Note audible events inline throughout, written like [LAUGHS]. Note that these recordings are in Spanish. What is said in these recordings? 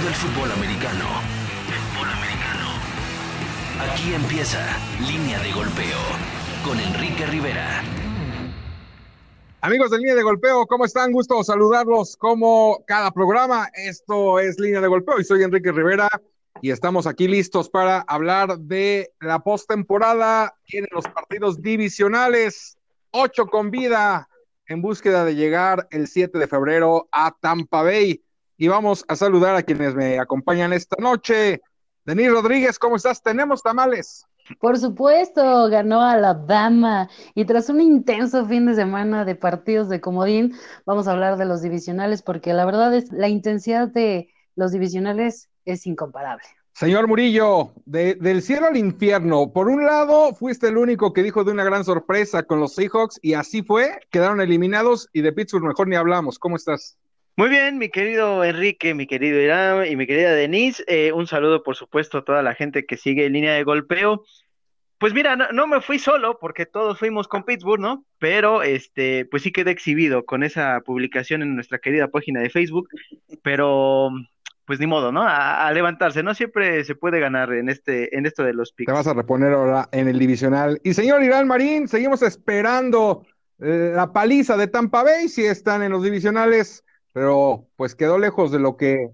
todo el fútbol americano. Fútbol americano. Aquí empieza Línea de Golpeo con Enrique Rivera. Amigos de Línea de Golpeo, ¿cómo están? Gusto saludarlos como cada programa. Esto es Línea de Golpeo y soy Enrique Rivera y estamos aquí listos para hablar de la postemporada. Tienen los partidos divisionales, ocho con vida, en búsqueda de llegar el 7 de febrero a Tampa Bay. Y vamos a saludar a quienes me acompañan esta noche. Denis Rodríguez, ¿cómo estás? Tenemos tamales. Por supuesto, ganó Alabama y tras un intenso fin de semana de partidos de comodín, vamos a hablar de los divisionales porque la verdad es la intensidad de los divisionales es incomparable. Señor Murillo, del cielo al infierno, por un lado fuiste el único que dijo de una gran sorpresa con los Seahawks y así fue, quedaron eliminados y de Pittsburgh mejor ni hablamos. ¿Cómo estás? Muy bien, mi querido Enrique, mi querido Irán y mi querida Denise. Eh, un saludo, por supuesto, a toda la gente que sigue en línea de golpeo. Pues mira, no, me fui solo porque todos fuimos con Pittsburgh, ¿no? Pero este, pues sí quedé exhibido con esa publicación en nuestra querida página de Facebook. Pero pues ni modo, ¿no? A, levantarse, ¿no? Siempre se puede ganar en este, en esto de los picks. Te vas a reponer ahora en el divisional. Y señor Irán Marín, seguimos esperando eh, la paliza de Tampa Bay, si están en los divisionales pero pues quedó lejos de lo que,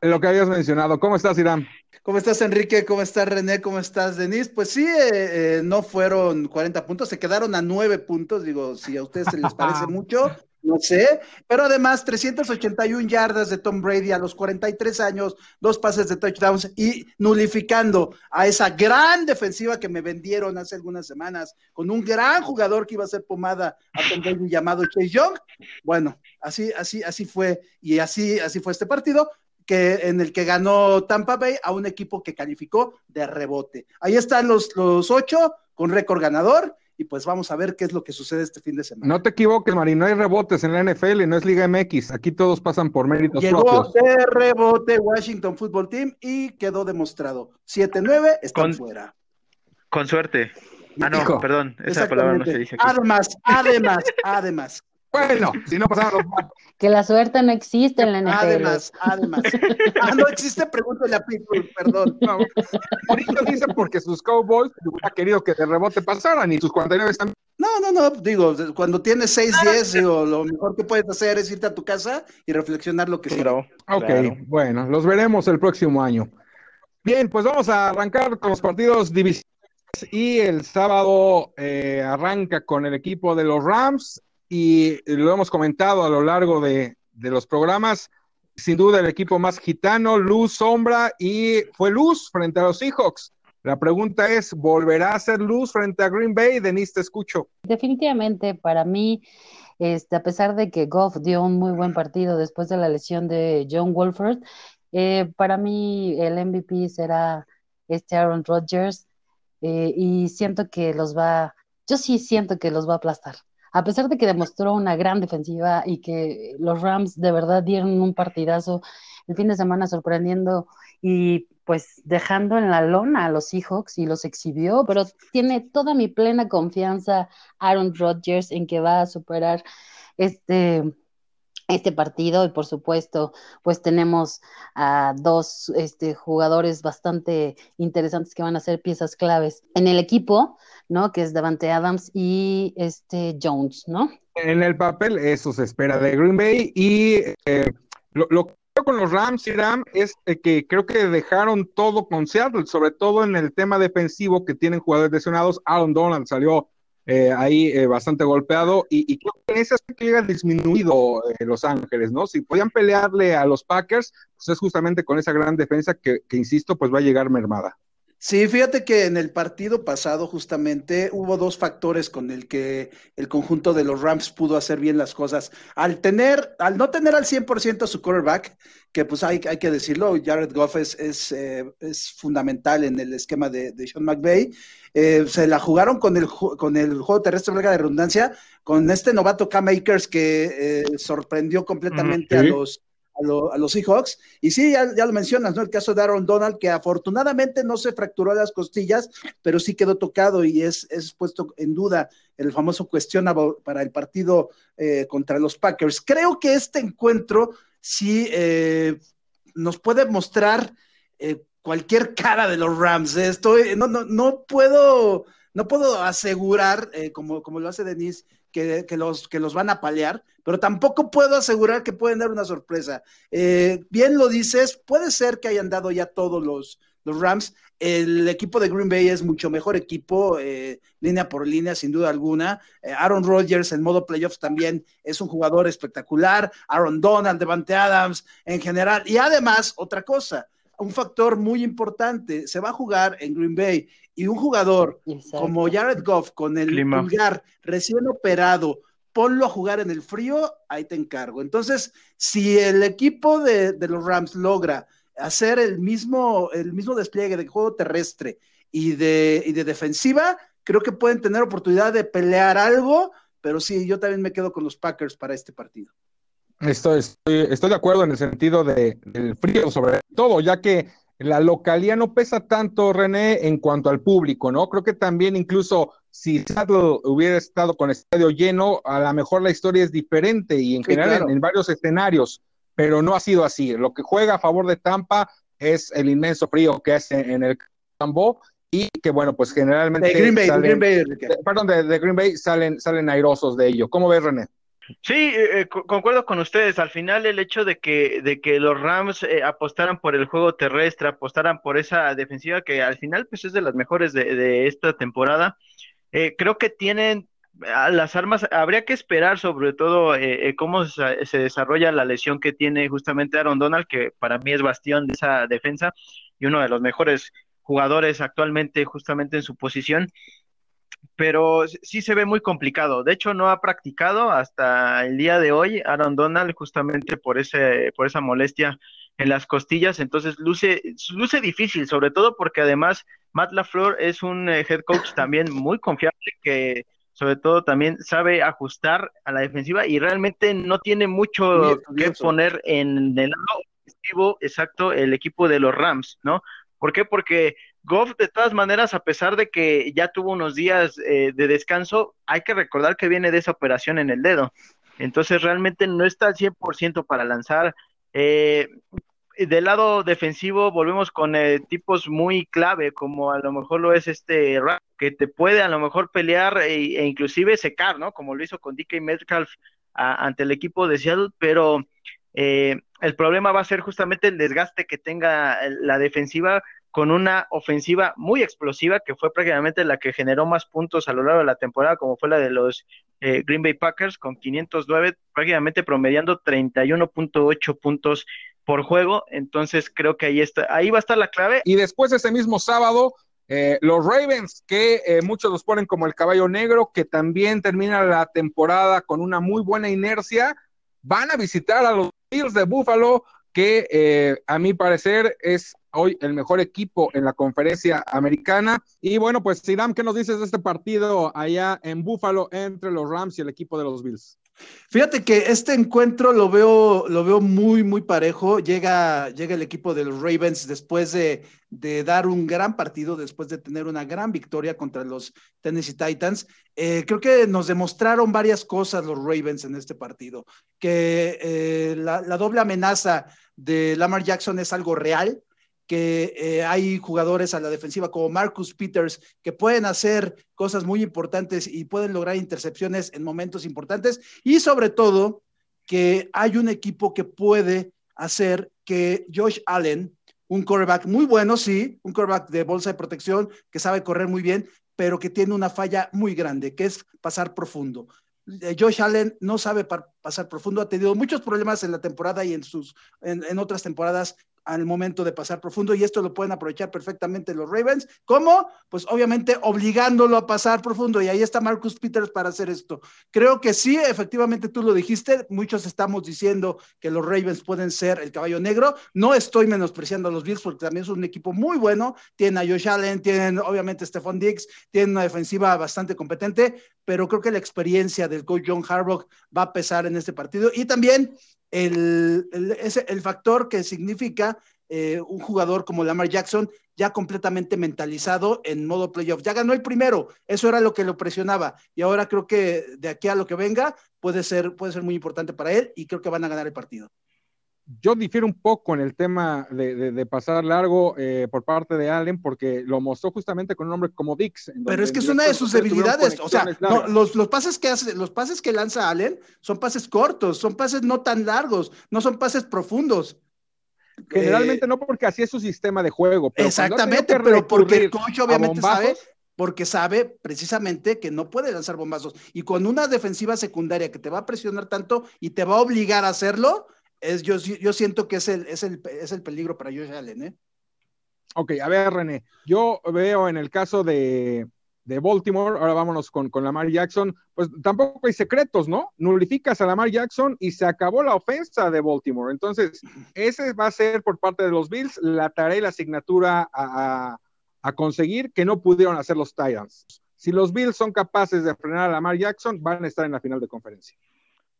de lo que habías mencionado. ¿Cómo estás, Irán? ¿Cómo estás, Enrique? ¿Cómo estás, René? ¿Cómo estás, Denise? Pues sí, eh, eh, no fueron 40 puntos, se quedaron a 9 puntos. Digo, si a ustedes se les parece mucho, no sé. Pero además, 381 yardas de Tom Brady a los 43 años, dos pases de touchdowns y nulificando a esa gran defensiva que me vendieron hace algunas semanas con un gran jugador que iba a ser pomada a Tom Brady llamado Chase Young. Bueno, así, así, así fue. Y así, así fue este partido que, en el que ganó Tampa Bay a un equipo que calificó de rebote. Ahí están los, los ocho con récord ganador y pues vamos a ver qué es lo que sucede este fin de semana. No te equivoques, Mari, no hay rebotes en la NFL, no es Liga MX, aquí todos pasan por méritos Llegó propios. de rebote Washington Football Team y quedó demostrado. 7-9 están fuera. Con suerte. Ah, no, perdón, esa palabra no se dice aquí. Además, además, además. Bueno, si no pasaron los [LAUGHS] Que la suerte no existe en la NFL. Además, además. Ah, no existe, pregúntale a Pitbull, perdón. No, dice porque sus Cowboys hubiera querido que de rebote pasaran y sus 49 están. No, no, no, digo, cuando tienes 6-10, digo, lo mejor que puedes hacer es irte a tu casa y reflexionar lo que sí. Ok, bueno, los veremos el próximo año. Bien, pues vamos a arrancar con los partidos divisionales y el sábado eh, arranca con el equipo de los Rams y lo hemos comentado a lo largo de, los programas, sin duda el equipo más gitano, luz, sombra, y fue luz frente a los Seahawks. La pregunta es, ¿volverá a ser luz frente a Green Bay? Denise, te escucho. Definitivamente, para mí, este, a pesar de que Goff dio un muy buen partido después de la lesión de John Wolford, eh, para mí el MVP será este Aaron Rodgers eh, y siento que los va, yo sí siento que los va a aplastar a pesar de que demostró una gran defensiva y que los Rams de verdad dieron un partidazo el fin de semana sorprendiendo y pues dejando en la lona a los Seahawks y los exhibió, pero tiene toda mi plena confianza Aaron Rodgers en que va a superar este este partido y por supuesto pues tenemos a dos este, jugadores bastante interesantes que van a ser piezas claves en el equipo ¿no? Que es Davante Adams y este Jones, ¿no? En el papel, eso se espera de Green Bay. Y eh, lo, que creo con los Rams y Ram es eh, que creo que dejaron todo con Seattle, sobre todo en el tema defensivo que tienen jugadores lesionados. Aaron Donald salió eh, ahí bastante golpeado y, creo que en ese aspecto llega disminuido Los Ángeles, ¿no? Si podían pelearle a los Packers, pues es justamente con esa gran defensa que insisto, pues va a llegar mermada. Sí, fíjate que en el partido pasado justamente hubo dos factores con el que el conjunto de los Rams pudo hacer bien las cosas. Al tener, al no tener al 100% su quarterback, que pues hay, hay que decirlo, Jared Goff es, es, eh, fundamental en el esquema de, Sean McVay, eh, se la jugaron con el, con el juego terrestre, valga de redundancia, con este novato Cam Akers que eh, sorprendió completamente a los a, los Seahawks. Y sí, ya, lo mencionas, ¿no? El caso de Aaron Donald, que afortunadamente no se fracturó las costillas, pero sí quedó tocado y es, es puesto en duda el famoso cuestionable para el partido eh, contra los Packers. Creo que este encuentro sí, eh, nos puede mostrar eh, cualquier cara de los Rams. Estoy, no, no, no puedo, no puedo asegurar, como, como lo hace Denise, que, los, que los van a palear, pero tampoco puedo asegurar que pueden dar una sorpresa. Eh, bien lo dices, puede ser que hayan dado ya todos los, los Rams. El equipo de Green Bay es mucho mejor equipo, eh, línea por línea, sin duda alguna. Eh, Aaron Rodgers en modo playoffs también es un jugador espectacular. Aaron Donald, Devante Adams en general. Y además, otra cosa, un factor muy importante, se va a jugar en Green Bay y un jugador como Jared Goff con el pulgar recién operado, ponlo a jugar en el frío, ahí te encargo. Entonces, si el equipo de, de los Rams logra hacer el mismo, el mismo despliegue de juego terrestre y de, y de defensiva, creo que pueden tener oportunidad de pelear algo, pero sí, yo también me quedo con los Packers para este partido. Estoy, estoy, de acuerdo en el sentido de, del frío, sobre todo, ya que la localidad no pesa tanto, René, en cuanto al público, ¿no? Creo que también incluso si Seattle hubiera estado con estadio lleno, a lo mejor la historia es diferente y en general en, varios escenarios, pero no ha sido así. Lo que juega a favor de Tampa es el inmenso frío que hace en el campo y que bueno, pues generalmente... De Green Bay, Green Bay. perdón, de, Green Bay salen, salen airosos de ello. ¿Cómo ves, René? Sí, eh, eh, concuerdo con ustedes. Al final, el hecho de que, de que los Rams eh, apostaran por el juego terrestre, apostaran por esa defensiva que al final pues es de las mejores de, de esta temporada, creo que tienen las armas. Habría que esperar sobre todo cómo se, se, desarrolla la lesión que tiene justamente Aaron Donald, que para mí es bastión de esa defensa y uno de los mejores jugadores actualmente justamente en su posición pero sí se ve muy complicado. De hecho, no ha practicado hasta el día de hoy Aaron Donald justamente por ese por esa molestia en las costillas, entonces luce luce difícil, sobre todo porque además Matt LaFleur es un eh, head coach también muy confiable que sobre todo también sabe ajustar a la defensiva y realmente no tiene mucho que poner en el lado ofensivo, exacto, el equipo de los Rams, ¿no? ¿Por qué? Porque Goff, de todas maneras, a pesar de que ya tuvo unos días eh, de descanso, hay que recordar que viene de esa operación en el dedo. Entonces, realmente no está al 100% para lanzar. Eh, del lado defensivo, volvemos con eh, tipos muy clave, como a lo mejor lo es este que te puede a lo mejor pelear e, e inclusive secar, ¿no? Como lo hizo con DK Metcalf ante el equipo de Seattle, pero el problema va a ser justamente el desgaste que tenga la defensiva con una ofensiva muy explosiva que fue prácticamente la que generó más puntos a lo largo de la temporada, como fue la de los eh, Green Bay Packers con 509, prácticamente promediando 31.8 puntos por juego. Entonces creo que ahí está, ahí va a estar la clave. Y después ese mismo sábado, eh, los Ravens, que eh, muchos los ponen como el caballo negro, que también termina la temporada con una muy buena inercia, van a visitar a los Bills de Buffalo, que a mi parecer es hoy el mejor equipo en la conferencia americana. Y bueno, pues Sidam, ¿qué nos dices de este partido allá en Buffalo entre los Rams y el equipo de los Bills? Fíjate que este encuentro lo veo, lo veo muy, muy parejo. Llega, llega el equipo de los Ravens después de, de dar un gran partido, después de tener una gran victoria contra los Tennessee Titans. Eh, creo que nos demostraron varias cosas los Ravens en este partido, que eh, la doble amenaza de Lamar Jackson es algo real, que eh, hay jugadores a la defensiva como Marcus Peters que pueden hacer cosas muy importantes y pueden lograr intercepciones en momentos importantes y sobre todo que hay un equipo que puede hacer que Josh Allen, un quarterback muy bueno, sí, un quarterback de bolsa de protección que sabe correr muy bien, pero que tiene una falla muy grande, que es pasar profundo. Eh, Josh Allen no sabe pasar profundo, ha tenido muchos problemas en la temporada y en, sus, en otras temporadas al momento de pasar profundo y esto lo pueden aprovechar perfectamente los Ravens. ¿Cómo? Pues obviamente obligándolo a pasar profundo y ahí está Marcus Peters para hacer esto. Creo que sí, efectivamente tú lo dijiste, muchos estamos diciendo que los Ravens pueden ser el caballo negro. No estoy menospreciando a los Bills porque también es un equipo muy bueno. Tienen a Josh Allen, tienen obviamente a Stephon Diggs, tienen una defensiva bastante competente, pero creo que la experiencia del coach John Harbaugh va a pesar en este partido y también el, el, factor que significa eh, un jugador como Lamar Jackson ya completamente mentalizado en modo playoff. Ya ganó el primero, eso era lo que lo presionaba y ahora creo que de aquí a lo que venga puede ser, puede ser muy importante para él y creo que van a ganar el partido. Yo difiero un poco en el tema de, pasar largo eh, por parte de Allen porque lo mostró justamente con un hombre como Dix. Pero es que es una de sus debilidades. O sea, los, pases que hace, los pases que lanza Allen son pases cortos, son pases no tan largos, no son pases profundos. Generalmente eh, no porque así es su sistema de juego. exactamente, pero porque el coach obviamente sabe porque sabe precisamente que no puede lanzar bombazos. Y con una defensiva secundaria que te va a presionar tanto y te va a obligar a hacerlo, es, yo, yo siento que es el, es, el, es el peligro para Josh Allen, ¿eh? Ok, a ver, René, yo veo en el caso de, de Baltimore, ahora vámonos con, con Lamar Jackson, pues tampoco hay secretos, ¿no? Nulificas a Lamar Jackson y se acabó la ofensa de Baltimore. Entonces, ese va a ser por parte de los Bills la tarea y la asignatura a, a conseguir que no pudieron hacer los Titans. Si los Bills son capaces de frenar a Lamar Jackson, van a estar en la final de conferencia.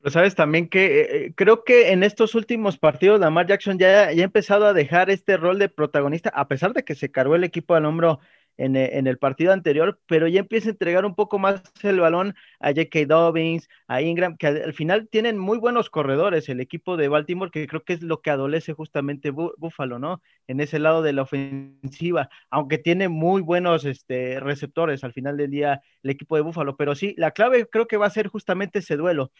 Pero sabes también que eh, eh, creo que en estos últimos partidos Lamar Jackson ya, ya ha empezado a dejar este rol de protagonista, a pesar de que se cargó el equipo al hombro en, eh, en, el partido anterior, pero ya empieza a entregar un poco más el balón a J.K. Dobbins, a Ingram, que al, final tienen muy buenos corredores el equipo de Baltimore, que creo que es lo que adolece justamente Buffalo, ¿no? En ese lado de la ofensiva, aunque tiene muy buenos este, receptores al final del día el equipo de Buffalo, pero sí, la clave creo que va a ser justamente ese duelo.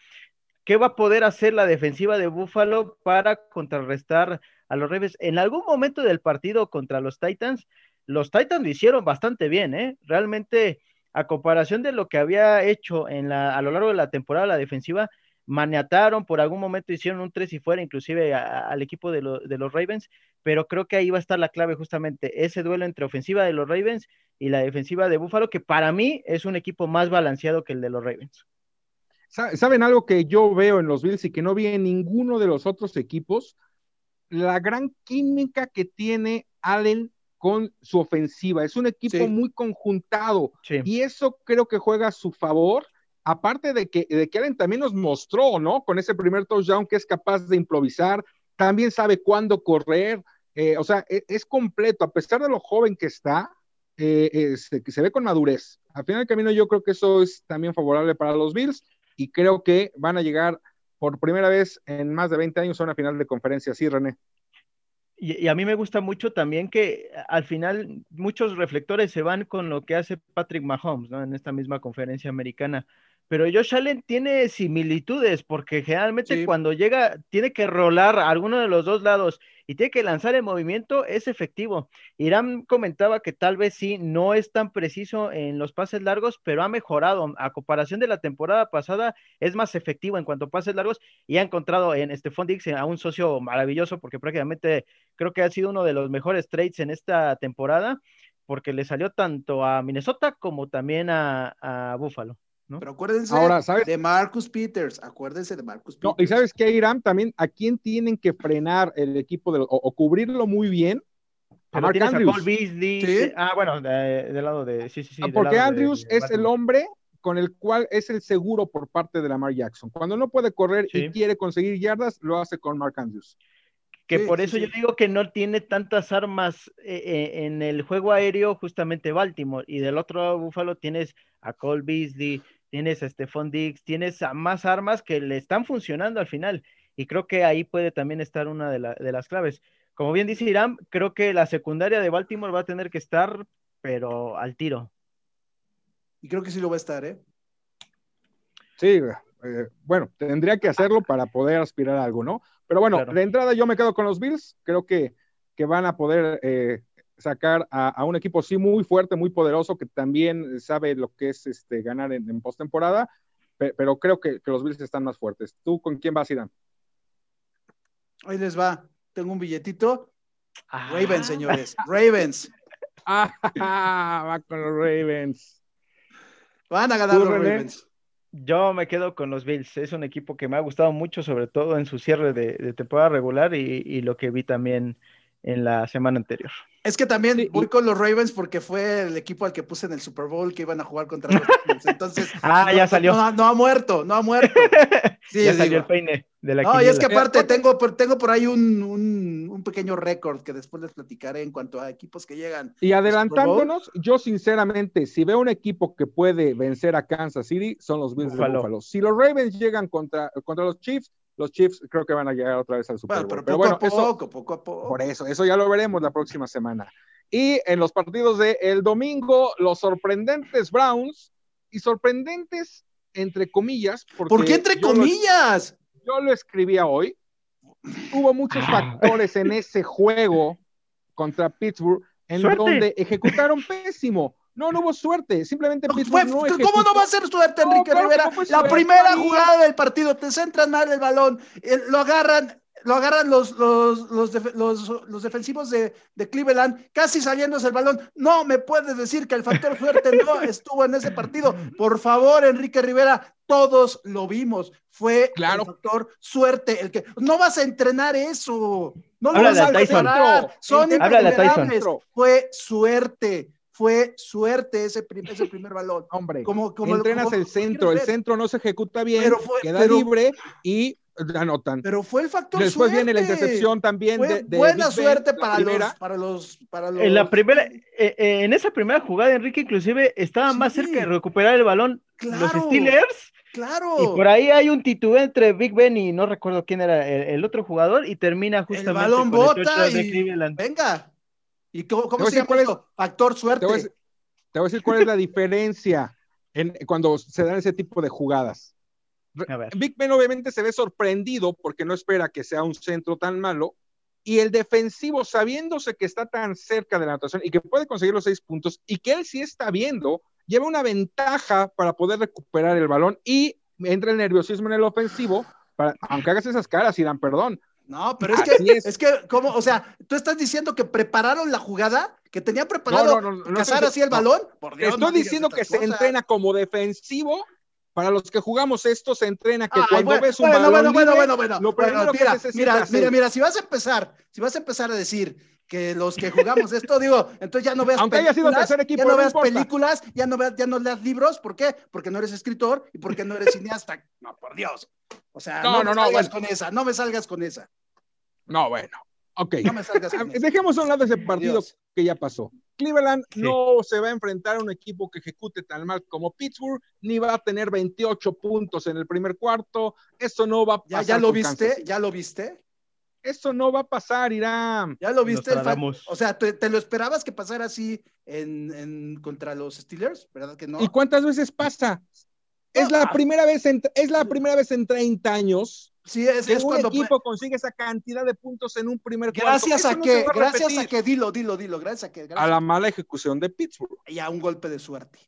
¿Qué va a poder hacer la defensiva de Buffalo para contrarrestar a los Ravens? En algún momento del partido contra los Titans, los Titans lo hicieron bastante bien, ¿eh? Realmente, a comparación de lo que había hecho a lo largo de la temporada la defensiva, maniataron, por algún momento hicieron un tres y fuera, inclusive al equipo de, de, los Ravens, pero creo que ahí va a estar la clave justamente, ese duelo entre ofensiva de los Ravens y la defensiva de Buffalo, que para mí es un equipo más balanceado que el de los Ravens. ¿Saben algo que yo veo en los Bills y que no vi en ninguno de los otros equipos? La gran química que tiene Allen con su ofensiva. Es un equipo muy conjuntado y eso creo que juega a su favor. Aparte de que, de que Allen también nos mostró, ¿no? Con ese primer touchdown que es capaz de improvisar, también sabe cuándo correr. Eh, o sea, e, es, completo, a pesar de lo joven que está, eh, que se ve con madurez. Al final del camino, yo creo que eso es también favorable para los Bills y creo que van a llegar por primera vez en más de 20 años a una final de conferencia. Sí, René. Y, a mí me gusta mucho también que al final muchos reflectores se van con lo que hace Patrick Mahomes, ¿no? En esta misma conferencia americana. Pero Josh Allen tiene similitudes porque generalmente cuando llega tiene que rolar a alguno de los dos lados y tiene que lanzar el movimiento, es efectivo. Irán comentaba que tal vez sí, no es tan preciso en los pases largos, pero ha mejorado. A comparación de la temporada pasada, es más efectivo en cuanto a pases largos y ha encontrado en Stephon Dix a un socio maravilloso porque prácticamente creo que ha sido uno de los mejores trades en esta temporada porque le salió tanto a Minnesota como también a, a Buffalo. Pero acuérdense de Marcus Peters, acuérdense de Marcus Peters. y sabes que Irán también, ¿a quién tienen que frenar el equipo de, o, cubrirlo muy bien? A Mark Andrews. ¿Sí? Ah, bueno, del lado de. Sí, sí, sí. Ah, porque Andrews es el hombre con el cual es el seguro por parte de Lamar Jackson. Cuando no puede correr y quiere conseguir yardas, lo hace con Mark Andrews. Que por eso yo digo que no tiene tantas armas eh, eh, en el juego aéreo, justamente Baltimore. Y del otro lado, Buffalo, tienes a Cole Beasley, tienes a Stephon Diggs, tienes a más armas que le están funcionando al final. Y creo que ahí puede también estar una de, de las claves. Como bien dice Irán, creo que la secundaria de Baltimore va a tener que estar, pero al tiro. Y creo que sí lo va a estar, ¿eh? Sí, eh, bueno, tendría que hacerlo para poder aspirar a algo, ¿no? Pero bueno, de entrada yo me quedo con los Bills, creo que, que van a poder eh, sacar a, un equipo sí muy fuerte, muy poderoso, que también sabe lo que es este, ganar en, en postemporada, pero creo que, los Bills están más fuertes. ¿Tú con quién vas, Irán? Ahí les va. Tengo un billetito. Ah. Ravens, señores. Ravens. [LAUGHS] ah, va con los Ravens. Van a ganar los Ravens. Yo me quedo con los Bills. Es un equipo que me ha gustado mucho, sobre todo en su cierre de, temporada regular y, lo que vi también en la semana anterior. Es que también voy con los Ravens porque fue el equipo al que puse en el Super Bowl que iban a jugar contra los Ravens. [LAUGHS] Entonces, ah, ya salió. No, ha muerto, no ha muerto. [LAUGHS] Sí, ya salió el peine de la No, y es que aparte tengo, tengo por ahí un, un, pequeño récord que después les platicaré en cuanto a equipos que llegan. Y adelantándonos, yo sinceramente, si veo un equipo que puede vencer a Kansas City, son los Bills de Buffalo. Si los Ravens llegan contra, contra los Chiefs, los Chiefs creo que van a llegar otra vez al Super Bowl. Bueno, pero, Pero, poco bueno, a poco, eso, poco a poco. por eso, eso ya lo veremos la próxima semana. Y en los partidos de el domingo, los sorprendentes Browns y sorprendentes entre comillas. Porque ¿Por qué entre yo lo- comillas? yo lo escribía hoy. Hubo muchos Ah. factores en ese juego contra Pittsburgh en Suerte. donde ejecutaron pésimo. No, no hubo suerte. Simplemente No, Pittsburgh fue- no ¿Cómo ejecutó. no va a ser suerte, No, Enrique Rivera? la primera María. jugada del partido, te centran mal el balón, eh, lo agarran, lo agarran los, los, los, def- los- los defensivos de, de Cleveland, casi saliéndose el balón. No me puedes decir que el factor suerte no [LAUGHS] estuvo en ese partido. Por favor, Enrique Rivera, todos lo vimos. Fue Claro. el factor suerte el que no vas a entrenar eso. No lo Háblale vas a preparar. Son Háblale a Tyson. imponderables. Fue suerte. Fue suerte ese, prim- ese [LAUGHS] primer balón. Hombre, Como, como entrenas como- el centro, el centro no se ejecuta bien, Pero fue- queda pero- libre y anotan. Pero fue el factor Después suerte. viene la intercepción también Fue de, de buena Big Ben, suerte para los, para los, para los. En la primera, eh, eh, en esa primera jugada, Enrique inclusive estaba más cerca de recuperar el balón los Claro. Steelers Claro. y por ahí hay un titubeo entre Big Ben y no recuerdo quién era el, el otro jugador y termina justamente el balón con el bota y Cleveland. venga. ¿Y cómo, cómo se llama cuál es- eso? Factor Te suerte. voy, a decir, te voy a decir cuál es la diferencia en, cuando se dan ese tipo de jugadas. A ver. Big Ben obviamente se ve sorprendido porque no espera que sea un centro tan malo y el defensivo sabiéndose que está tan cerca de la anotación y que puede conseguir los seis puntos y que él sí está viendo, lleva una ventaja para poder recuperar el balón y entra el nerviosismo en el ofensivo, para, aunque hagas esas caras y dan perdón. No, pero es Así que, es. es. que, ¿cómo? O sea, tú estás diciendo que prepararon la jugada, que tenían preparado No, no, no, no cazar así el balón. Por Dios, Estoy diciendo que se entrena como defensivo. Para los que jugamos esto, se entrena que Ay, cuando bueno, ves un bueno, balón bueno, bueno, libre, bueno, bueno, lo primero mira, mira, mira, si vas a empezar, si vas a empezar a decir que los que jugamos esto, digo, entonces ya no veas Aunque haya sido películas, tercer equipo, ya no veas importa. películas, ya no veas, ya no leas libros, ¿por qué? Porque no eres escritor y porque no eres cineasta. No, por Dios. O sea, No, no, no, me salgas con esa, no me salgas con esa, No, bueno. Ok. no me salgas con [LAUGHS] esa. Dejemos a un lado ese partido Dios. que ya pasó. Cleveland Sí. no se va a enfrentar a un equipo que ejecute tan mal como Pittsburgh, ni va a tener 28 puntos en el primer cuarto. Eso no va a ¿Ya, pasar. ya lo con viste? Kansas. ¿Ya lo viste? Eso no va a pasar, Irán. ¿Ya lo viste? O sea, ¿te, te lo esperabas que pasara así en, en- contra los Steelers? ¿Verdad que no? ¿Y cuántas veces pasa? Es la ah. primera vez en, es la primera vez en 30 años Sí, es, que es un cuando... equipo consigue esa cantidad de puntos en un primer cuarto. Gracias a no que, a gracias a que, dilo, dilo, dilo, gracias a que, a la mala ejecución de Pittsburgh. y a un golpe de suerte.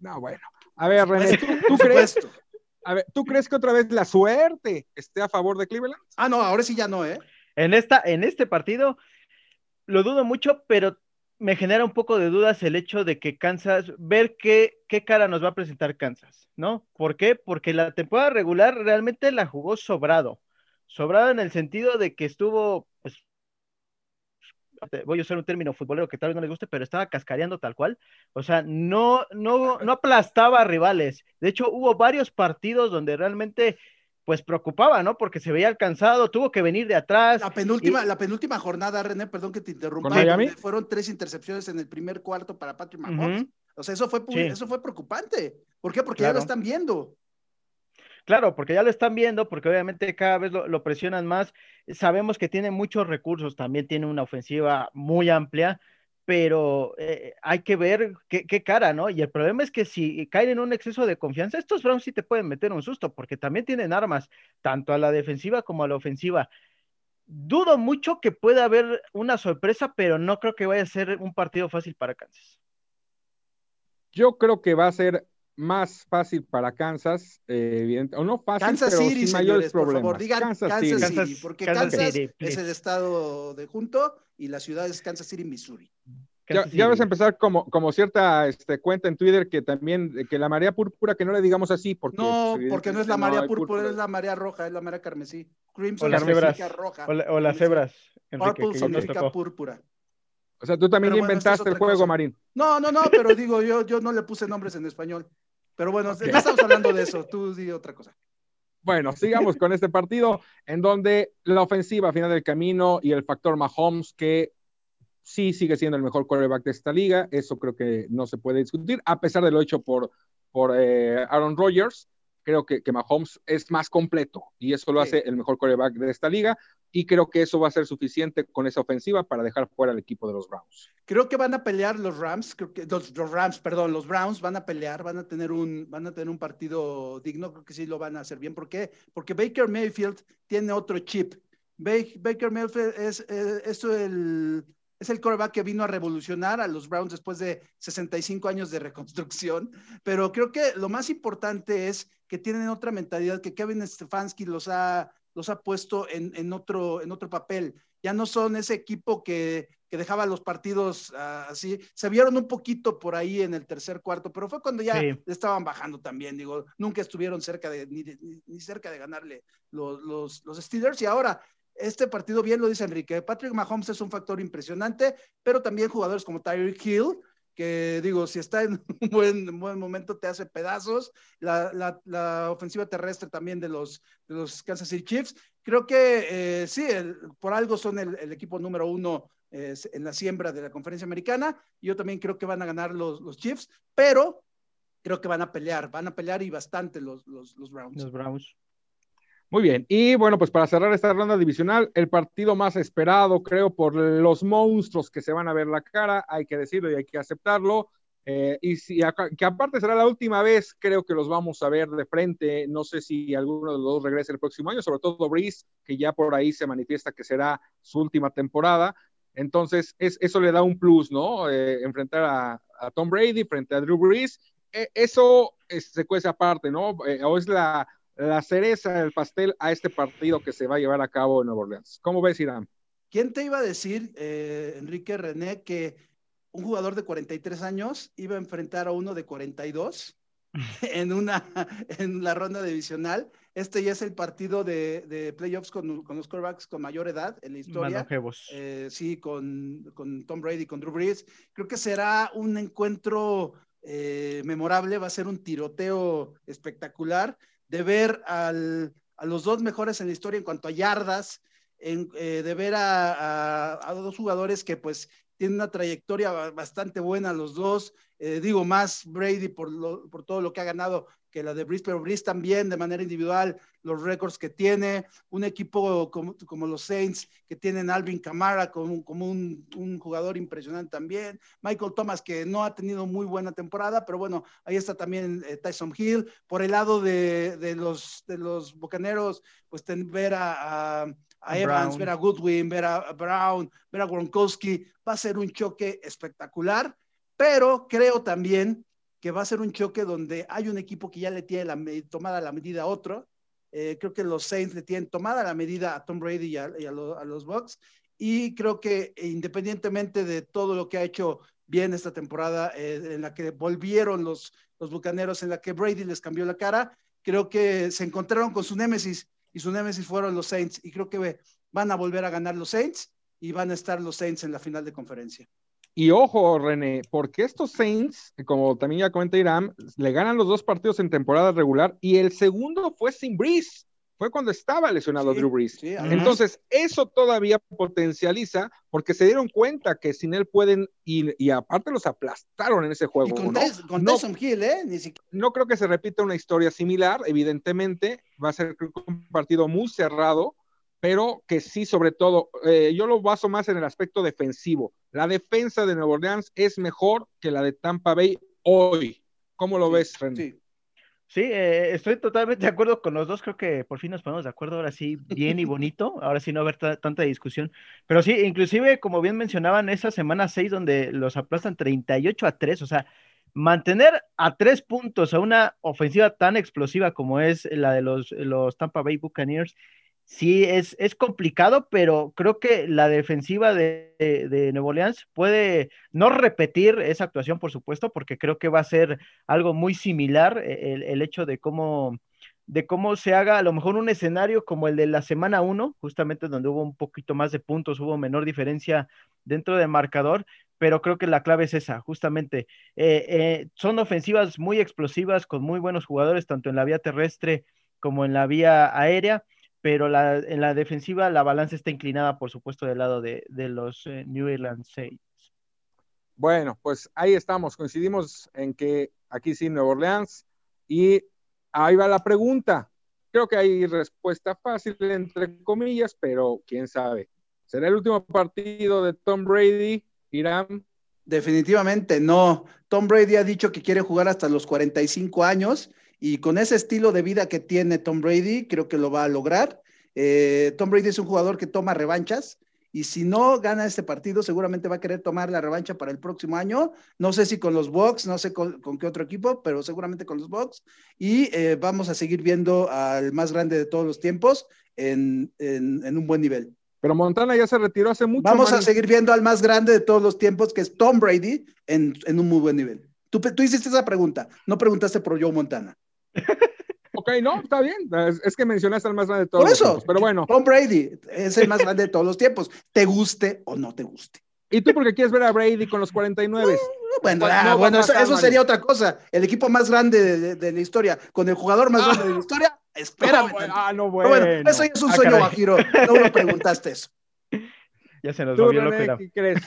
No, bueno. A ver, René, ¿tú, crees, a ver, ¿tú crees que otra vez la suerte esté a favor de Cleveland? Ah, no, ahora sí ya no, ¿eh? En, esta, en este partido lo dudo mucho, pero me genera un poco de dudas el hecho de que Kansas, ver qué, qué cara nos va a presentar Kansas, ¿no? ¿Por qué? Porque la temporada regular realmente la jugó sobrado. Sobrado en el sentido de que estuvo, pues, voy a usar un término futbolero que tal vez no les guste, pero estaba cascareando tal cual. O sea, no, no, no aplastaba a rivales. De hecho, hubo varios partidos donde realmente, pues, preocupaba, ¿no? Porque se veía alcanzado, tuvo que venir de atrás. La penúltima, Y- la penúltima jornada, René, perdón que te interrumpa. ¿Con Miami? donde Fueron tres intercepciones en el primer cuarto para Patrick Mahomes. O sea, eso fue, Sí. eso fue preocupante. ¿Por qué? Porque ya lo están viendo. Claro, porque ya lo están viendo, porque obviamente cada vez lo, lo presionan más. Sabemos que tiene muchos recursos, también tiene una ofensiva muy amplia, pero eh, hay que ver qué, qué cara, ¿no? Y el problema es que si caen en un exceso de confianza, estos Browns sí te pueden meter un susto, porque también tienen armas, tanto a la defensiva como a la ofensiva. Dudo mucho que pueda haber una sorpresa, pero no creo que vaya a ser un partido fácil para Kansas. Yo creo que va a ser más fácil para Kansas, eh, evidente, o no fácil, Kansas pero City, sin mayores señores, por favor, digan Kansas, City. City, Kansas- porque Kansas Kansas, City, es el estado de junto y la ciudad es Kansas City, Missouri. Ya, ya vas a empezar como, como cierta este, cuenta en Twitter que también, que la marea púrpura, que no le digamos así, porque No, pues, porque no es la marea hay púrcura, es la marea roja, es la marea carmesí. Crimson O las significa cebras, roja. O, la- o las Enrique, Purple que significa púrpura. O sea, tú también bueno, es inventaste el juego, cosa. Marín. No, no, no, pero digo, yo, yo no le puse nombres en español. Pero bueno, Ok. no estamos hablando de eso, tú di otra cosa. Bueno, sigamos con este partido en donde la ofensiva a final del camino y el factor Mahomes, que sí sigue siendo el mejor quarterback de esta liga, eso creo que no se puede discutir, a pesar de lo hecho por, por eh, Aaron Rodgers. creo que, que Mahomes es más completo y eso lo hace el mejor quarterback de esta liga y creo que eso va a ser suficiente con esa ofensiva para dejar fuera al equipo de los Browns. Creo que van a pelear los Rams, los, Rams, perdón, los Browns van a pelear, van a tener un van a tener un partido digno, creo que sí lo van a hacer bien, ¿por qué? Porque Baker Mayfield tiene otro chip. Baker Mayfield es, es, el es el quarterback que vino a revolucionar a los Browns después de 65 años de reconstrucción, pero creo que lo más importante es que tienen otra mentalidad, que Kevin Stefanski los ha, los ha puesto en, otro, en otro papel. Ya no son ese equipo que, que dejaba los partidos ah, así. Se vieron un poquito por ahí en el tercer cuarto, pero fue cuando ya estaban bajando también. Digo, nunca estuvieron cerca de, ni, cerca de ganarle los, los, los Steelers y ahora este partido, bien lo dice Enrique, Patrick Mahomes es un factor impresionante, pero también jugadores como Tyreek Hill, que digo, si está en [LAUGHS] un buen, buen momento te hace pedazos, la, la, ofensiva terrestre también de los, de los Kansas City Chiefs. Creo que eh, sí, por algo son el, equipo número uno eh, en la siembra de la conferencia americana. Yo también creo que van a ganar los, los Chiefs, pero creo que van a pelear, van a pelear y bastante los, los, los Browns. Los Browns. Muy bien, y bueno, pues para cerrar esta ronda divisional, el partido más esperado, creo, por los monstruos que se van a ver la cara, hay que decirlo y hay que aceptarlo. Eh, y si, que aparte será la última vez, creo que los vamos a ver de frente. No sé si alguno de los dos regrese el próximo año, sobre todo Breeze, que ya por ahí se manifiesta que será su última temporada. Entonces, es, eso le da un plus, ¿no? Eh, enfrentar a, Tom Brady frente a Drew Brees. E, eso se cuece aparte, ¿no? Eh, o es la la cereza del pastel a este partido que se va a llevar a cabo en Nueva Orleans. ¿Cómo ves, Irán? ¿Quién te iba a decir, eh, Enrique René, que un jugador de 43 años iba a enfrentar a uno de 42 [LAUGHS] en, una, en la ronda divisional? Este ya es el partido de, playoffs con, los quarterbacks con mayor edad en la historia. Eh, sí, con, con, Tom Brady, con Drew Brees. Creo que será un encuentro eh, memorable, va a ser un tiroteo espectacular de ver a los dos mejores en la historia en cuanto a yardas, eh, de ver a, dos jugadores que pues tienen una trayectoria bastante buena los dos, eh, digo más Brady por, por todo lo que ha ganado que la de Brice, pero Brice también de manera individual, los récords que tiene, un equipo como, como los Saints que tienen Alvin Kamara como, como un, un, jugador impresionante también, Michael Thomas que no ha tenido muy buena temporada, pero bueno, ahí está también eh, Tyson Hill, por el lado de, de, los, de los Bucaneros, pues ten, ver a, a Evans, ver a Goodwin, ver a Brown, ver a Gronkowski, va a ser un choque espectacular, pero creo también que va a ser un choque donde hay un equipo que ya le tiene la, tomada la medida a otro. Eh, creo que los Saints le tienen tomada la medida a Tom Brady y a, los Bucks. Y creo que independientemente de todo lo que ha hecho bien esta temporada, eh, en la que volvieron los, los Bucaneros, en la que Brady les cambió la cara, creo que se encontraron con su némesis y su némesis fueron los Saints. Y creo que van a volver a ganar los Saints y van a estar los Saints en la final de conferencia. Y ojo, René, porque estos Saints, como también ya comenta Irán, le ganan los dos partidos en temporada regular y el segundo fue sin Breeze. Fue cuando estaba lesionado Drew Brees. Entonces, eso todavía potencializa porque se dieron cuenta que sin él pueden ir y aparte los aplastaron en ese juego. con, ¿no? Hill, ¿eh? No creo que se repita una historia similar, evidentemente. Va a ser un partido muy cerrado, pero que sí, sobre todo, eh, yo lo baso más en el aspecto defensivo. La defensa de Nueva Orleans es mejor que la de Tampa Bay hoy. ¿Cómo lo ves, René? Sí. Eh, estoy totalmente de acuerdo con los dos. Creo que por fin nos ponemos de acuerdo ahora sí, bien y [LAUGHS] bonito. Ahora sí no haber tanta discusión. Pero sí, inclusive, como bien mencionaban, esa semana 6 donde los aplastan 38 a 3, o sea, mantener a tres puntos a una ofensiva tan explosiva como es la de los, los Tampa Bay Buccaneers sí es, es complicado, pero creo que la defensiva de, de, Nuevo Orleans puede no repetir esa actuación, por supuesto, porque creo que va a ser algo muy similar eh, el, el hecho de cómo de cómo se haga a lo mejor un escenario como el de la semana 1, justamente donde hubo un poquito más de puntos, hubo menor diferencia dentro del marcador, pero creo que la clave es esa, justamente. Eh, eh, son ofensivas muy explosivas, con muy buenos jugadores, tanto en la vía terrestre como en la vía aérea, pero la, en la defensiva la balanza está inclinada, por supuesto, del lado de, los eh, New England Saints. Bueno, pues ahí estamos, coincidimos en que aquí sí, Nueva Orleans, y ahí va la pregunta. Creo que hay respuesta fácil, entre comillas, pero quién sabe. ¿Será el último partido de Tom Brady? Irán. Definitivamente no. Tom Brady ha dicho que quiere jugar hasta los 45 años y con ese estilo de vida que tiene Tom Brady, creo que lo va a lograr. Eh, Tom Brady es un jugador que toma revanchas y si no gana este partido, seguramente va a querer tomar la revancha para el próximo año. No sé si con los Bucks, no sé con, qué otro equipo, pero seguramente con los Bucks. Y eh, vamos a seguir viendo al más grande de todos los tiempos en, un buen nivel. Pero Montana ya se retiró hace mucho. Vamos a seguir viendo al más grande de todos los tiempos, que es Tom Brady, en, un muy buen nivel. Tú, tú hiciste esa pregunta, no preguntaste por Joe Montana. Ok, no, está bien. Es, que mencionaste al más grande de todos los tiempos. Pero bueno. Tom Brady es el más grande de todos los tiempos. Te guste o no te guste. ¿Y tú porque quieres ver a Brady con los 49? Bueno, ah, bueno eso, sería otra cosa. El equipo más grande de, la historia, con el jugador más grande de la historia, espérame. ah, no, bueno. bueno. eso es un ah, sueño, Bajiro. No me preguntaste eso. Ya se nos volvió loco. ¿Qué crees?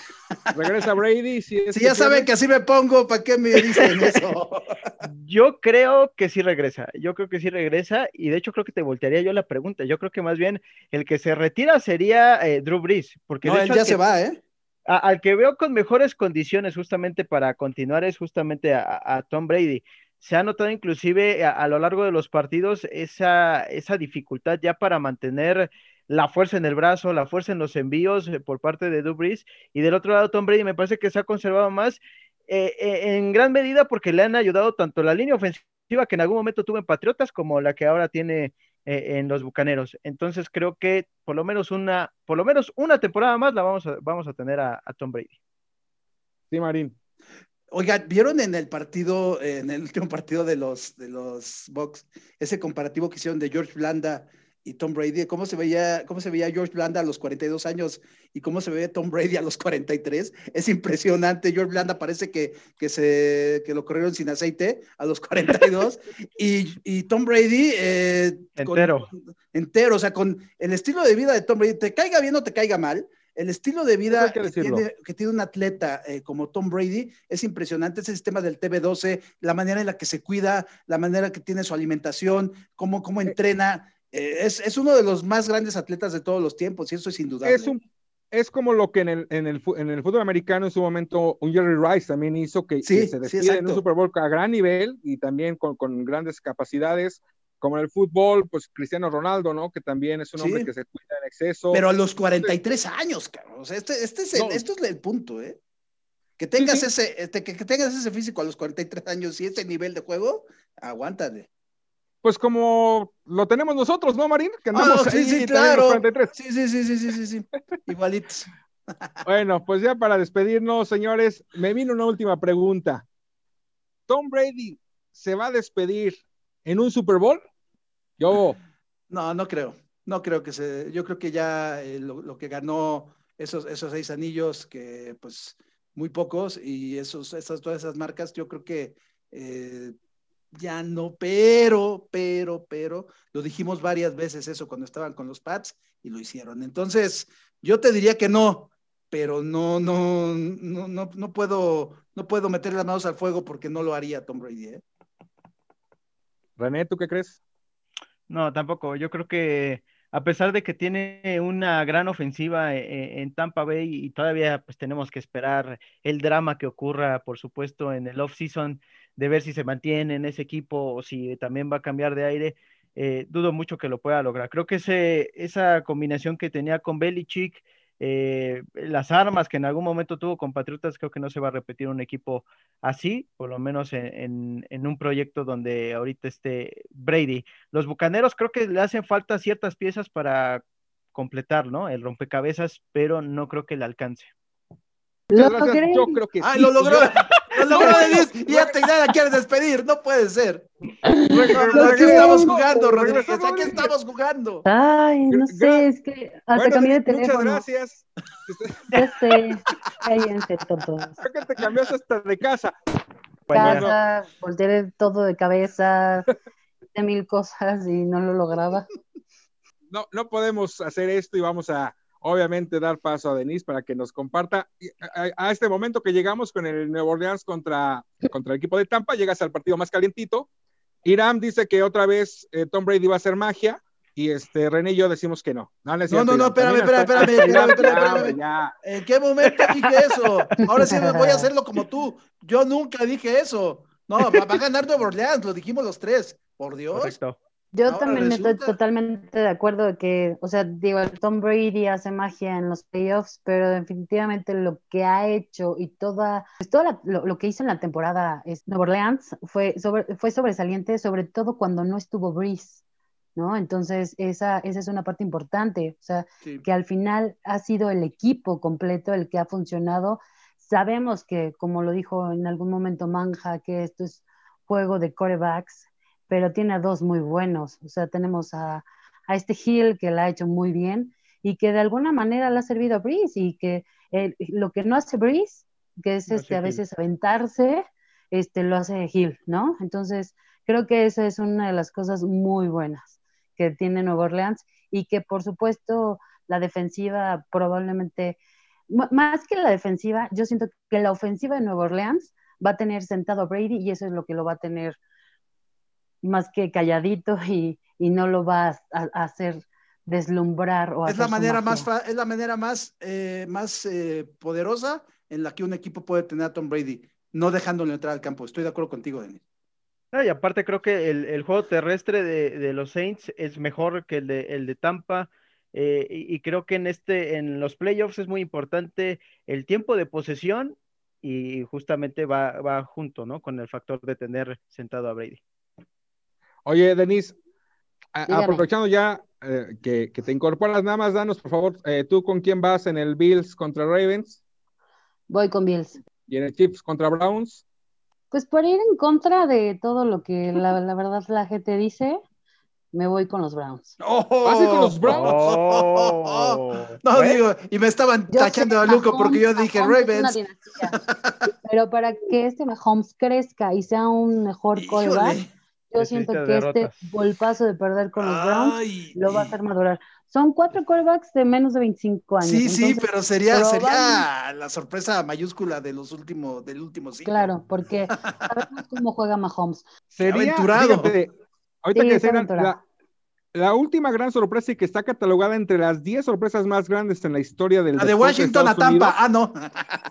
¿Regresa Brady? Si, ya saben que así me pongo, ¿para qué me dicen eso? [LAUGHS] Yo creo que sí regresa. Yo creo que sí regresa. Y de hecho, creo que te voltearía yo la pregunta. Yo creo que más bien el que se retira sería eh, Drew Brees. Porque no, él ya se va, ¿eh? al que veo con mejores condiciones justamente para continuar es justamente a, Tom Brady. Se ha notado inclusive a, lo largo de los partidos esa, esa dificultad ya para mantener la fuerza en el brazo, la fuerza en los envíos eh, por parte de Dubris. Y del otro lado, Tom Brady me parece que se ha conservado más eh, eh, en gran medida porque le han ayudado tanto la línea ofensiva que en algún momento tuvo en Patriotas como la que ahora tiene en los Bucaneros. Entonces creo que por lo menos una, por lo menos una temporada más la vamos a, vamos a tener a, Tom Brady. Sí, Marín. Oiga, ¿vieron en el partido, en el último partido de los, de los Bucks, ese comparativo que hicieron de George Blanda y Tom Brady, cómo se veía, cómo se veía George Blanda a los 42 años y cómo se ve Tom Brady a los 43. Es impresionante. George Blanda parece que, que, se, que lo corrieron sin aceite a los 42. [LAUGHS] y, y Tom Brady. Eh, entero. entero, o sea, con el estilo de vida de Tom Brady, te caiga bien o te caiga mal. El estilo de vida que, tiene, que tiene, un atleta eh, como Tom Brady es impresionante. Ese sistema del TB12, la manera en la que se cuida, la manera que tiene su alimentación, cómo, cómo eh, entrena eh, es, uno de los más grandes atletas de todos los tiempos, y eso es indudable. Es, un, es como lo que en el, en, el, en el fútbol americano en su momento un Jerry Rice también hizo, que, se despide en un Super Bowl a gran nivel y también con, con, grandes capacidades. Como en el fútbol, pues Cristiano Ronaldo, ¿no? Que también es un hombre que se cuida en exceso. Pero a los 43 años, cabrón. O sea, este, este es el, esto es el punto, ¿eh? Que tengas, Ese, este, que, que, tengas ese físico a los 43 años y ese nivel de juego, aguántale pues como lo tenemos nosotros, ¿no, Marín? Que andamos ah, sí, sí, claro. Sí, sí, sí, sí, sí, sí, sí. Igualitos. [LAUGHS] bueno, pues ya para despedirnos, señores, me vino una última pregunta. ¿Tom Brady se va a despedir en un Super Bowl? Yo. No, no creo. No creo que se. Yo creo que ya eh, lo, que ganó esos, esos seis anillos, que pues muy pocos, y esos, esas, todas esas marcas, yo creo que eh, ya no, pero, pero, pero, lo dijimos varias veces eso cuando estaban con los Pats y lo hicieron. Entonces, yo te diría que no, pero no, no, no, no, no puedo, no puedo meter las manos al fuego porque no lo haría Tom Brady. ¿eh? René, ¿tú qué crees? No, tampoco. Yo creo que a pesar de que tiene una gran ofensiva eh, eh, en Tampa Bay y todavía pues tenemos que esperar el drama que ocurra, por supuesto, en el off-season de ver si se mantiene en ese equipo o si también va a cambiar de aire, eh, dudo mucho que lo pueda lograr. Creo que ese, esa combinación que tenía con Belichick, eh, las armas que en algún momento tuvo con Patriotas, creo que no se va a repetir un equipo así, por lo menos en, en, un proyecto donde ahorita esté Brady. Los Bucaneros creo que le hacen falta ciertas piezas para completar, ¿no? El rompecabezas, pero no creo que le alcance. Yo creo que ¡Ay, lo logró! ¡Lo logró! Y ya te ya la quieres despedir. No puede ser. ¿A qué estamos jugando, Rodríguez? ¿A qué estamos jugando? Ay, no sé, es que hasta cambié de teléfono. Muchas gracias. Ya sé. Cállense todos. Creo que te cambiaste hasta de casa. Casa, volteé todo de cabeza, de mil cosas y no lo lograba. No, no podemos hacer esto y vamos a obviamente dar paso a Denise para que nos comparta. A, este momento que llegamos con el Nuevo Orleans contra, contra el equipo de Tampa, llegas al partido más calientito. Iram dice que otra vez eh, Tom Brady va a hacer magia. Y este, René y yo decimos que no. No, no, no, no, espérame, espérame, espérame, espérame, espérame, ¿En qué momento dije eso? Ahora sí voy a [LAUGHS] hacerlo como tú. Yo nunca dije eso. No, va, a ganar Nueva Orleans, lo dijimos los tres. Por Dios. Correcto. Yo también estoy totalmente de acuerdo de que, o sea, digo, Tom Brady hace magia en los playoffs, pero definitivamente lo que ha hecho y toda, pues todo lo, que hizo en la temporada es Nueva Orleans fue, sobre, fue sobresaliente, sobre todo cuando no estuvo Breeze. ¿no? Entonces, esa, esa es una parte importante, o sea, que al final ha sido el equipo completo el que ha funcionado. Sabemos que, como lo dijo en algún momento Manja, que esto es juego de corebacks, pero tiene a dos muy buenos, o sea, tenemos a, a este Hill que la ha hecho muy bien y que de alguna manera le ha servido a Breeze y que lo que no hace Breeze, que es este, a veces aventarse, este, lo hace Hill, ¿no? Entonces, creo que esa es una de las cosas muy buenas que tiene Nueva Orleans y que por supuesto la defensiva probablemente, más que la defensiva, yo siento que la ofensiva de Nueva Orleans va a tener sentado a Brady y eso es lo que lo va a tener más que calladito y, no lo va a, hacer deslumbrar o es la manera más es la manera más eh, más eh, poderosa en la que un equipo puede tener a Tom Brady no dejándolo entrar al campo estoy de acuerdo contigo Denis y aparte creo que el, juego terrestre de, los Saints es mejor que el de, el de Tampa. Eh, y, creo que en este, en los playoffs es muy importante el tiempo de posesión y justamente va, va junto, ¿no? Con el factor de tener sentado a Brady. Oye, Denise, aprovechando ya eh, que, te incorporas, nada más danos, por favor, eh, ¿tú con quién vas en el Bills contra Ravens? Voy con Bills. ¿Y en el Chiefs contra Browns? Pues por ir en contra de todo lo que la, verdad la gente dice, me voy con los Browns. [LAUGHS] ¡Oh! con los Browns? Oh. no, digo, y me estaban tachando a Luco porque yo dije Ravens. Pero para que este Mahomes crezca y sea un mejor callback, yo siento que este golpazo de perder con los Browns lo va a hacer madurar. Son cuatro quarterbacks de menos de 25 años. Sí, sí, pero sería, sería la sorpresa mayúscula de los últimos, del último siglo. Claro, porque [LAUGHS] sabemos cómo juega Mahomes. Sería, aventurado. ahorita que la, la, última gran sorpresa y que está catalogada entre las 10 sorpresas más grandes en la historia del La de Washington a Tampa, ah, no.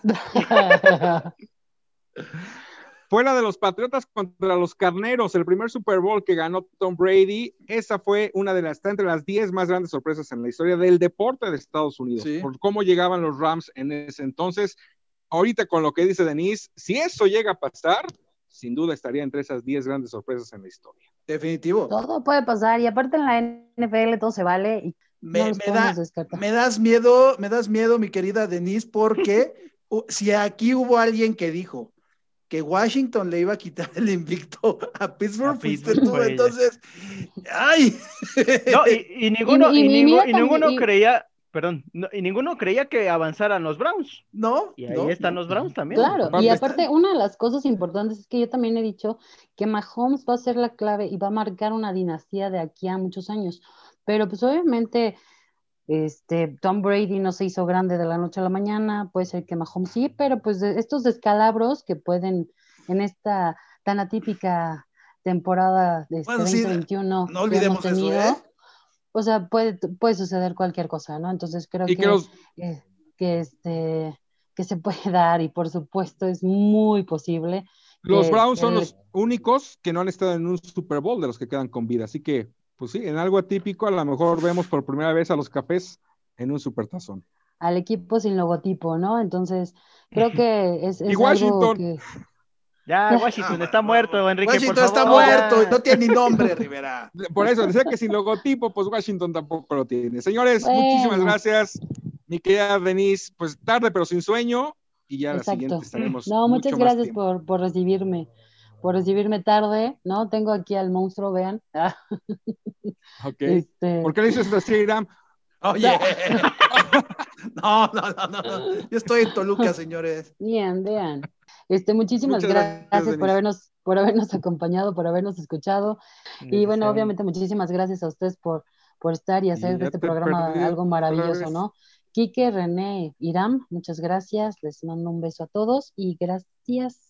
[LAUGHS] [LAUGHS] Fuera de los Patriotas contra los Carneros, el primer Super Bowl que ganó Tom Brady, esa fue una de las, está entre las 10 más grandes sorpresas en la historia del deporte de Estados Unidos, por cómo llegaban los Rams en ese entonces. Ahorita con lo que dice Denise, si eso llega a pasar, sin duda estaría entre esas 10 grandes sorpresas en la historia. Definitivo. Todo puede pasar y aparte en la NFL todo se vale. Y me, me das miedo, me das miedo, mi querida Denise, porque [LAUGHS] si aquí hubo alguien que dijo, que Washington le iba a quitar el invicto [LAUGHS] a Pittsburgh, fuiste tú, entonces, ¡ay! No, y, [LAUGHS] ninguno, y, ninguno creía, perdón, y ninguno creía que avanzaran los Browns. No. Y ahí están los Browns también. Claro, y aparte, una de las cosas importantes es que yo también he dicho que Mahomes va a ser la clave y va a marcar una dinastía de aquí a muchos años. Pero pues obviamente este, Tom Brady no se hizo grande de la noche a la mañana, puede ser que Mahomes sí, pero pues estos descalabros que pueden en esta tan atípica temporada de este 2021 no olvidemos tenido, eso, ¿eh? o sea, puede, puede suceder cualquier cosa, ¿no? Entonces creo que, que, que, este, que se puede [LAUGHS] dar y por supuesto es muy posible. Los Browns son los únicos que no han estado en un Super Bowl de los que quedan con vida, así que pues sí, en algo atípico a lo mejor vemos por primera vez a los cafés en un supertazón. Al equipo sin logotipo, ¿no? Entonces, creo [LAUGHS] que es, y Washington. que... Ya, [LAUGHS] Washington está muerto, Enrique. Washington está muerto, no tiene ni nombre, [LAUGHS] Rivera. Por eso, decía que sin logotipo, pues Washington tampoco lo tiene. Señores, muchísimas gracias. Mi querida Denise, pues tarde pero sin sueño. Y ya la siguiente estaremos. No, muchas gracias por, por recibirme por recibirme tarde, ¿no? Tengo aquí al monstruo, vean. [LAUGHS] ok. Este... ¿Por qué le dices así, Iram? Oye. no, [LAUGHS] no, no, no. Yo estoy en Toluca, señores. Bien, vean. Este, muchísimas gracias, por habernos, por habernos acompañado, por habernos escuchado. Y bueno, obviamente muchísimas gracias a ustedes por, por estar y hacer de este programa algo maravilloso, ¿no? Quique, René, Iram, muchas gracias. Les mando un beso a todos y gracias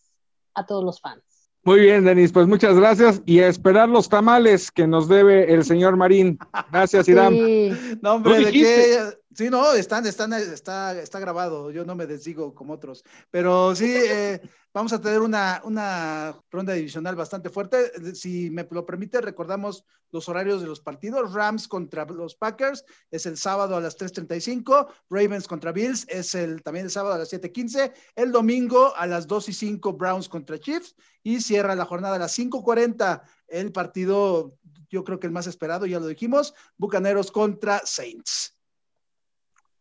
a todos los fans. Muy bien, Denis, pues muchas gracias y a esperar los tamales que nos debe el señor Marín. Gracias, Irán. Sí. No, hombre, de qué. Sí, no, están, están, está, está grabado. Yo no me desdigo como otros. Pero sí, eh, [LAUGHS] vamos a tener una, una ronda divisional bastante fuerte. Si me lo permite, recordamos los horarios de los partidos. Rams contra los Packers es el sábado a las 3.35. Ravens contra Bills es el, también el sábado a las 7.15. El domingo a las 2 y 5 Browns contra Chiefs. Y cierra la jornada a las 5.40 el partido, yo creo que el más esperado, ya lo dijimos, Bucaneros contra Saints.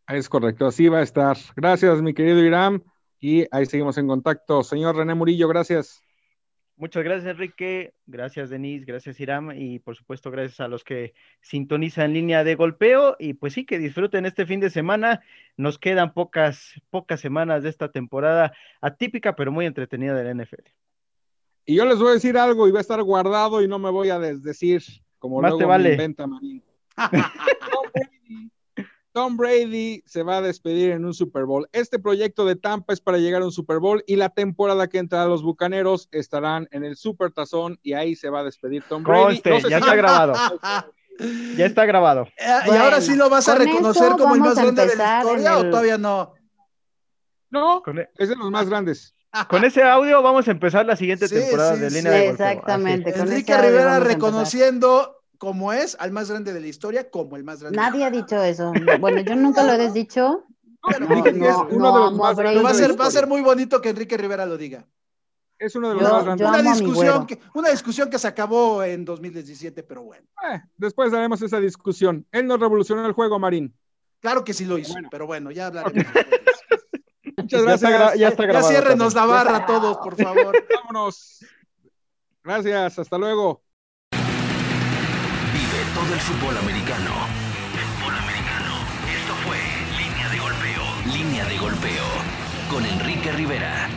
Es correcto, así va a estar. Gracias, mi querido Irán. Y ahí seguimos en contacto. Señor René Murillo, gracias. Muchas gracias, Enrique. Gracias, Denise. Gracias, Iram. Y por supuesto, gracias a los que sintonizan en línea de golpeo. Y pues sí, que disfruten este fin de semana. Nos quedan pocas, pocas semanas de esta temporada atípica, pero muy entretenida de la NFL. Y yo les voy a decir algo y va a estar guardado y no me voy a desdecir, como Más luego te me vale. inventa Marín. [LAUGHS] [LAUGHS] Tom Brady, se va a despedir en un Super Bowl. Este proyecto de Tampa es para llegar a un Super Bowl y la temporada que entra los Bucaneros estarán en el Super Tazón y ahí se va a despedir Tom Brady. Conste, No sé ya si- está grabado. Ya está grabado. Eh, y ahora sí lo vas a con reconocer como el más grande de la historia o todavía no? No, Con, e- es de los más grandes. con ese audio vamos a empezar la siguiente Sí, temporada sí, de sí. línea de golpeo. Así. Exactamente. Enrique Rivera reconociendo como es al más grande de la historia, como el más grande. Nadie ha dicho eso. Bueno, yo nunca lo he dicho. No, es no, uno no de los más grandes va a ser, la va a ser historia. muy bonito que Enrique Rivera lo diga. Es uno de los Yo- más grandes. Una discusión, que, una discusión que se acabó en 2017, pero bueno. Eh, después daremos esa discusión. Él nos revolucionó el juego, Marín. Claro que sí lo hizo, Bueno. pero bueno, ya hablaremos. [LAUGHS] Muchas Ya está, gracias. gra- ya está Ya grabado. ciérrenos la barra a todos, por favor. Vámonos. Gracias, hasta luego. Vive todo el fútbol americano. Fútbol americano. Esto fue Línea de Golpeo. Línea de Golpeo. Con Enrique Rivera.